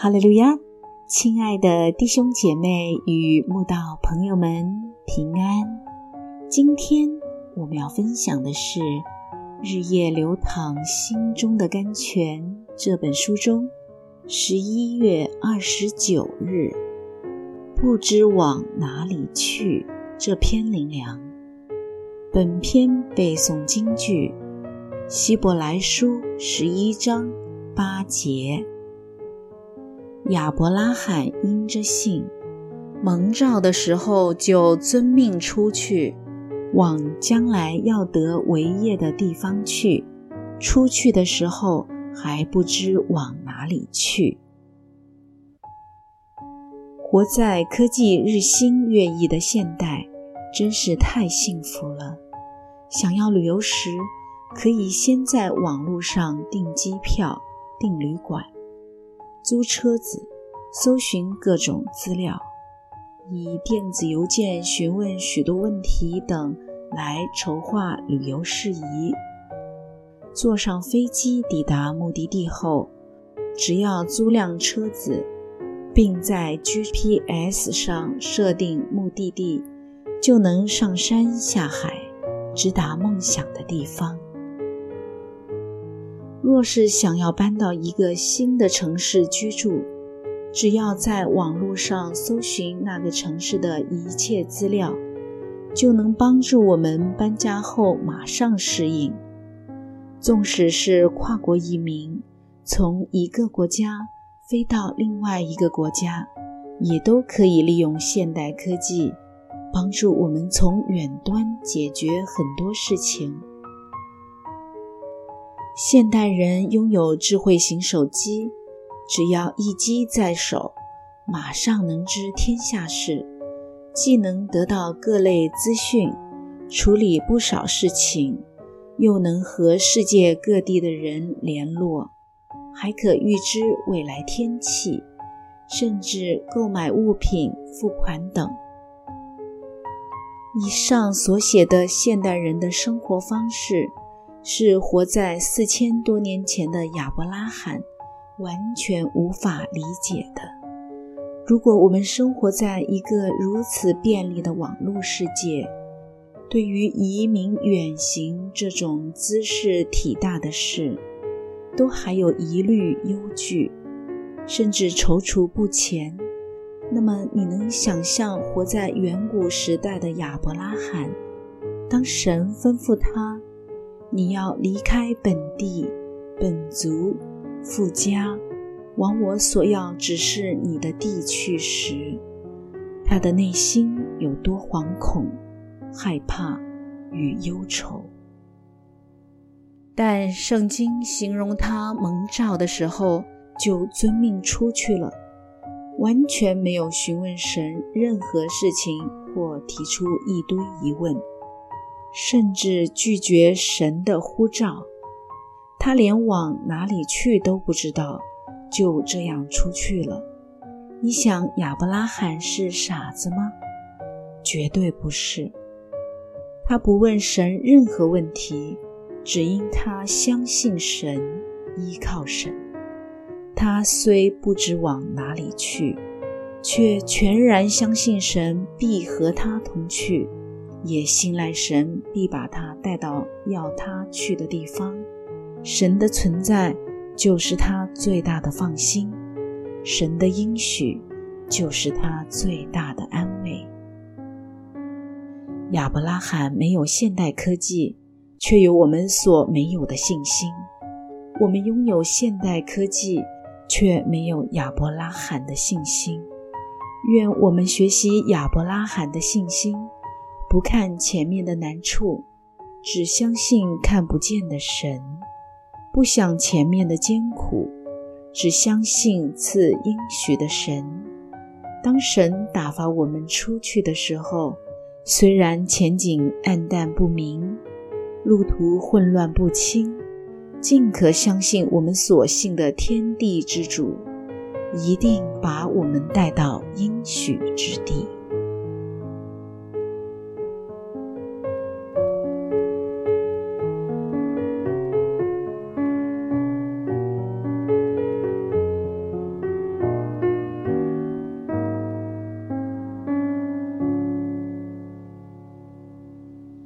哈利路亚，亲爱的弟兄姐妹与慕道朋友们平安。今天我们要分享的是《日夜流淌心中的甘泉》这本书中十一月二十九日“不知往哪里去”这篇灵粮。本篇背诵京剧《希伯来书》十一章八节。亚伯拉罕因着信蒙召的时候，就遵命出去，往将来要得为业的地方去。出去的时候还不知往哪里去。活在科技日新月异的现代，真是太幸福了。想要旅游时，可以先在网络上订机票、订旅馆。租车子，搜寻各种资料，以电子邮件询问许多问题等来筹划旅游事宜。坐上飞机抵达目的地后，只要租辆车子，并在 GPS 上设定目的地，就能上山下海，直达梦想的地方。若是想要搬到一个新的城市居住，只要在网络上搜寻那个城市的一切资料，就能帮助我们搬家后马上适应。纵使是跨国移民，从一个国家飞到另外一个国家，也都可以利用现代科技，帮助我们从远端解决很多事情。现代人拥有智慧型手机，只要一机在手，马上能知天下事，既能得到各类资讯，处理不少事情，又能和世界各地的人联络，还可预知未来天气，甚至购买物品、付款等。以上所写的现代人的生活方式。是活在四千多年前的亚伯拉罕完全无法理解的。如果我们生活在一个如此便利的网络世界，对于移民远行这种姿势体大的事，都还有疑虑、忧惧，甚至踌躇不前，那么你能想象活在远古时代的亚伯拉罕，当神吩咐他？你要离开本地、本族、富家，往我所要指示你的地去时，他的内心有多惶恐、害怕与忧愁。但圣经形容他蒙召的时候，就遵命出去了，完全没有询问神任何事情或提出一堆疑问。甚至拒绝神的呼召，他连往哪里去都不知道，就这样出去了。你想亚伯拉罕是傻子吗？绝对不是。他不问神任何问题，只因他相信神，依靠神。他虽不知往哪里去，却全然相信神必和他同去。也信赖神必把他带到要他去的地方，神的存在就是他最大的放心，神的应许就是他最大的安慰。亚伯拉罕没有现代科技，却有我们所没有的信心；我们拥有现代科技，却没有亚伯拉罕的信心。愿我们学习亚伯拉罕的信心。不看前面的难处，只相信看不见的神；不想前面的艰苦，只相信赐应许的神。当神打发我们出去的时候，虽然前景暗淡不明，路途混乱不清，尽可相信我们所信的天地之主，一定把我们带到应许之地。